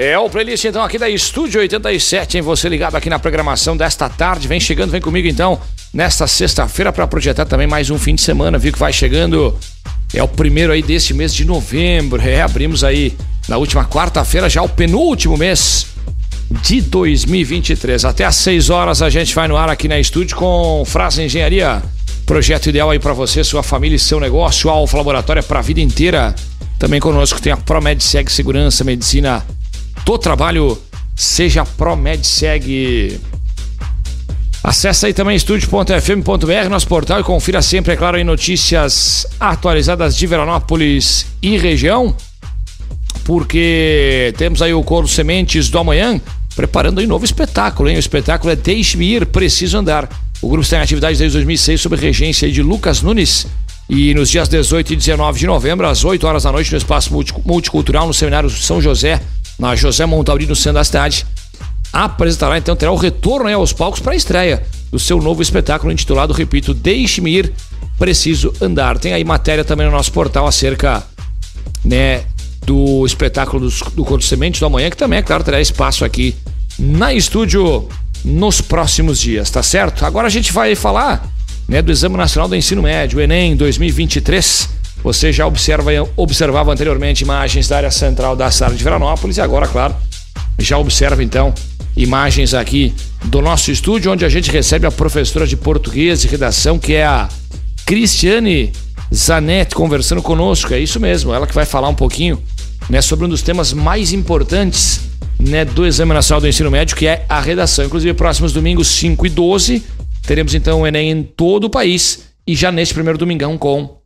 É o playlist então aqui da Estúdio 87, hein? Você ligado aqui na programação desta tarde. Vem chegando, vem comigo então nesta sexta-feira para projetar também mais um fim de semana, viu que vai chegando. É o primeiro aí deste mês de novembro. É, abrimos aí na última quarta-feira já o penúltimo mês de 2023. Até às 6 horas a gente vai no ar aqui na estúdio com Frase Engenharia. Projeto ideal aí para você, sua família e seu negócio. Alfa Laboratório é para a vida inteira. Também conosco tem a ProMedseg Segurança, Medicina do Trabalho. Seja ProMedseg. Acesse aí também estúdio.fm.br, nosso portal, e confira sempre, é claro, em notícias atualizadas de Veranópolis e região, porque temos aí o Coro Sementes do Amanhã, preparando aí um novo espetáculo, hein? O espetáculo é Deixe-me Ir, Preciso Andar. O grupo está em atividade desde 2006 sob regência de Lucas Nunes e nos dias 18 e 19 de novembro, às 8 horas da noite, no Espaço Multicultural, no Seminário São José, na José Montauri, no centro da cidade, apresentará então, terá o retorno né, aos palcos para a estreia do seu novo espetáculo intitulado, repito, Deixe-me Ir, Preciso Andar. Tem aí matéria também no nosso portal acerca né, do espetáculo do, do Corpo Semente do Amanhã, que também, é claro, terá espaço aqui na estúdio nos próximos dias, tá certo? Agora a gente vai falar né, do Exame Nacional do Ensino Médio, Enem 2023. Você já observa, observava anteriormente imagens da área central da cidade de Veranópolis e agora, claro, já observa então imagens aqui do nosso estúdio, onde a gente recebe a professora de português e redação, que é a Cristiane Zanetti, conversando conosco. É isso mesmo, ela que vai falar um pouquinho né, sobre um dos temas mais importantes né, do Exame Nacional do Ensino Médio, que é a redação. Inclusive, próximos domingos 5 e 12 Teremos então o Enem em todo o país e já neste primeiro domingão com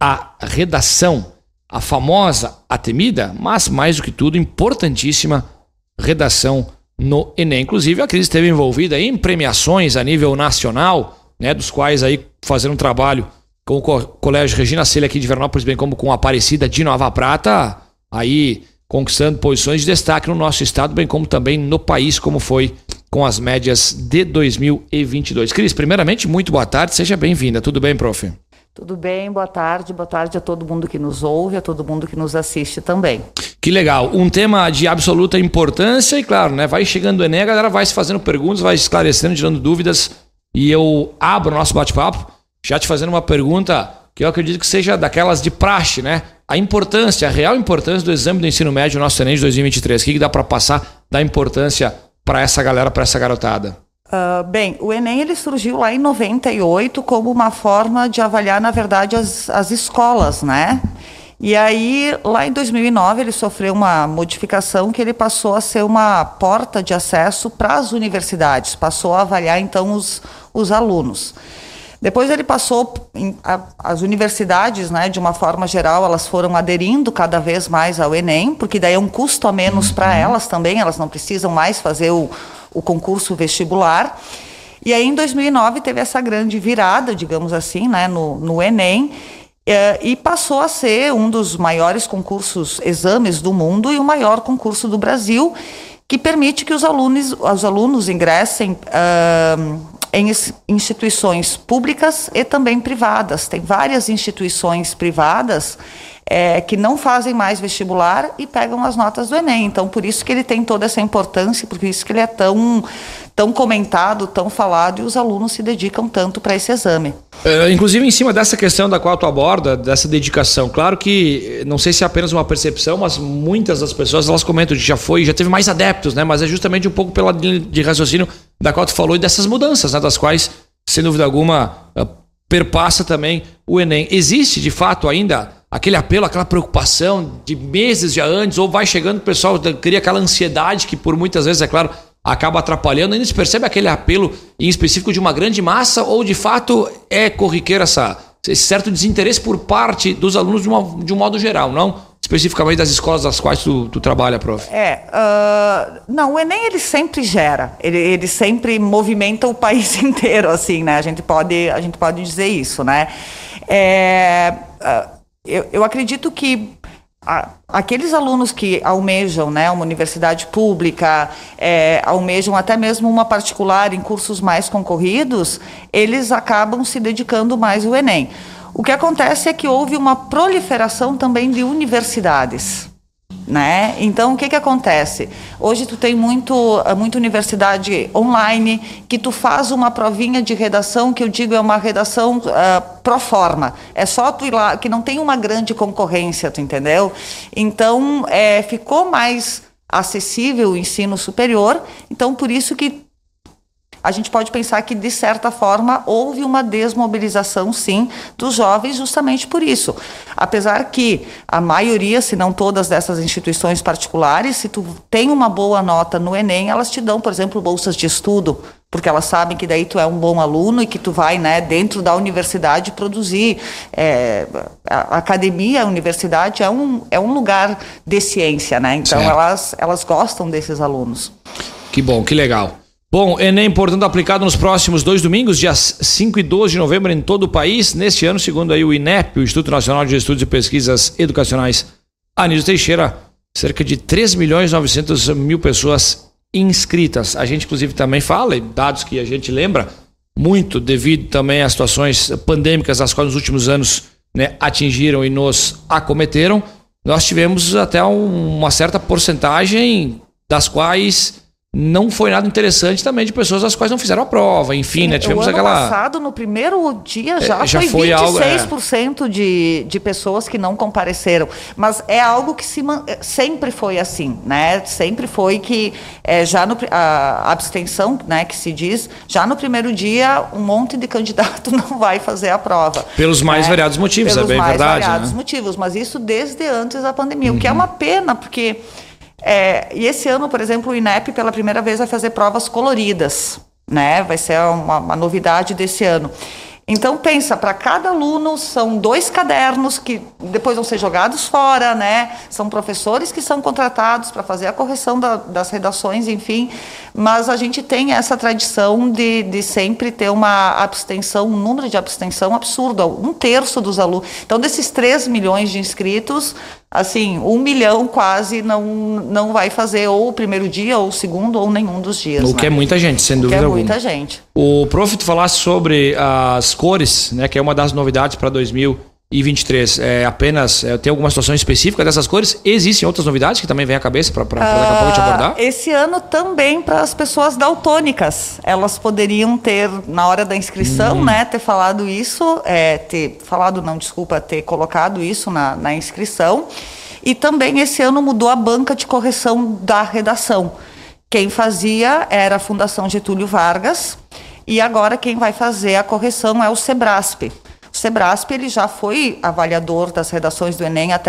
a redação, a famosa, a temida, mas mais do que tudo, importantíssima redação no Enem. Inclusive, a Cris esteve envolvida em premiações a nível nacional, né, dos quais aí fazendo um trabalho com o Colégio Regina Celha aqui de Vernópolis, bem como com a Aparecida de Nova Prata, aí conquistando posições de destaque no nosso estado, bem como também no país, como foi com as médias de 2022. Cris, primeiramente, muito boa tarde, seja bem-vinda. Tudo bem, prof? Tudo bem, boa tarde, boa tarde a todo mundo que nos ouve, a todo mundo que nos assiste também. Que legal, um tema de absoluta importância e claro, né, vai chegando o Enem, a galera vai se fazendo perguntas, vai esclarecendo, tirando dúvidas e eu abro o nosso bate-papo já te fazendo uma pergunta que eu acredito que seja daquelas de praxe, né? A importância, a real importância do exame do ensino médio nosso Enem de 2023. O que, que dá para passar da importância para essa galera, para essa garotada? Uh, bem, o Enem ele surgiu lá em 98 como uma forma de avaliar, na verdade, as, as escolas, né? E aí, lá em 2009, ele sofreu uma modificação que ele passou a ser uma porta de acesso para as universidades, passou a avaliar, então, os, os alunos. Depois ele passou, em, a, as universidades, né, de uma forma geral, elas foram aderindo cada vez mais ao Enem, porque daí é um custo a menos para uhum. elas também, elas não precisam mais fazer o, o concurso vestibular. E aí, em 2009, teve essa grande virada, digamos assim, né, no, no Enem, é, e passou a ser um dos maiores concursos, exames do mundo e o maior concurso do Brasil, que permite que os alunos, os alunos ingressem uh, em instituições públicas e também privadas. Tem várias instituições privadas é, que não fazem mais vestibular e pegam as notas do Enem. Então, por isso que ele tem toda essa importância, por isso que ele é tão, tão comentado, tão falado e os alunos se dedicam tanto para esse exame. É, inclusive, em cima dessa questão da qual tu aborda, dessa dedicação, claro que não sei se é apenas uma percepção, mas muitas das pessoas elas comentam que já foi, já teve mais adeptos, né? Mas é justamente um pouco pela linha de raciocínio da qual tu falou e dessas mudanças, né? Das quais, sem dúvida alguma, eh, perpassa também o Enem. Existe, de fato, ainda aquele apelo, aquela preocupação de meses já antes, ou vai chegando o pessoal cria aquela ansiedade que por muitas vezes, é claro, acaba atrapalhando. Ainda se percebe aquele apelo em específico de uma grande massa ou de fato é corriqueiro essa, esse certo desinteresse por parte dos alunos de, uma, de um modo geral, não? Especificamente das escolas das quais tu, tu trabalha, prof. É, uh, não, o Enem ele sempre gera, ele, ele sempre movimenta o país inteiro, assim, né? A gente pode, a gente pode dizer isso, né? É, uh, eu, eu acredito que a, aqueles alunos que almejam né, uma universidade pública, é, almejam até mesmo uma particular em cursos mais concorridos, eles acabam se dedicando mais ao Enem. O que acontece é que houve uma proliferação também de universidades. Né? Então o que que acontece? Hoje tu tem muito muita universidade online que tu faz uma provinha de redação que eu digo é uma redação uh, pro forma. É só tu ir lá que não tem uma grande concorrência, tu entendeu? Então é, ficou mais acessível o ensino superior. Então por isso que a gente pode pensar que, de certa forma, houve uma desmobilização, sim, dos jovens, justamente por isso. Apesar que a maioria, se não todas dessas instituições particulares, se tu tem uma boa nota no Enem, elas te dão, por exemplo, bolsas de estudo, porque elas sabem que daí tu é um bom aluno e que tu vai, né, dentro da universidade produzir. É, a academia, a universidade é um, é um lugar de ciência, né? Então elas, elas gostam desses alunos. Que bom, que legal. Bom, Enem, portanto, aplicado nos próximos dois domingos, dias 5 e 12 de novembro, em todo o país. Neste ano, segundo aí o INEP, o Instituto Nacional de Estudos e Pesquisas Educacionais, Anísio Teixeira, cerca de 3 milhões e 900 mil pessoas inscritas. A gente, inclusive, também fala, dados que a gente lembra, muito devido também às situações pandêmicas, as quais nos últimos anos né, atingiram e nos acometeram. Nós tivemos até um, uma certa porcentagem das quais não foi nada interessante também de pessoas as quais não fizeram a prova. Enfim, Sim, né? Tivemos o ano aquela. passado, no primeiro dia, já, é, já foi, foi 26% algo, é... de, de pessoas que não compareceram. Mas é algo que se sempre foi assim, né? Sempre foi que é, já no, a abstenção, né, que se diz, já no primeiro dia, um monte de candidato não vai fazer a prova. Pelos mais né? variados motivos, Pelos é bem mais verdade. variados né? motivos, mas isso desde antes da pandemia, uhum. o que é uma pena, porque. É, e esse ano, por exemplo, o INEP pela primeira vez vai fazer provas coloridas, né? Vai ser uma, uma novidade desse ano. Então pensa, para cada aluno são dois cadernos que depois vão ser jogados fora, né? São professores que são contratados para fazer a correção da, das redações, enfim. Mas a gente tem essa tradição de, de sempre ter uma abstenção, um número de abstenção absurdo, um terço dos alunos. Então, desses 3 milhões de inscritos, assim, um milhão quase não, não vai fazer ou o primeiro dia, ou o segundo, ou nenhum dos dias. O né? que é muita gente, sem o dúvida que é alguma. muita gente. O Prof, tu falasse sobre as cores, né, que é uma das novidades para 2023. É apenas, é, tem alguma situação específica dessas cores? Existem outras novidades que também vem à cabeça para daqui a pouco te abordar? Ah, esse ano também para as pessoas daltônicas. Elas poderiam ter, na hora da inscrição, hum. né, ter falado isso, é, ter falado, não, desculpa, ter colocado isso na, na inscrição. E também esse ano mudou a banca de correção da redação. Quem fazia era a Fundação Getúlio Vargas e agora quem vai fazer a correção é o Sebrasp. O Sebrasp ele já foi avaliador das redações do Enem até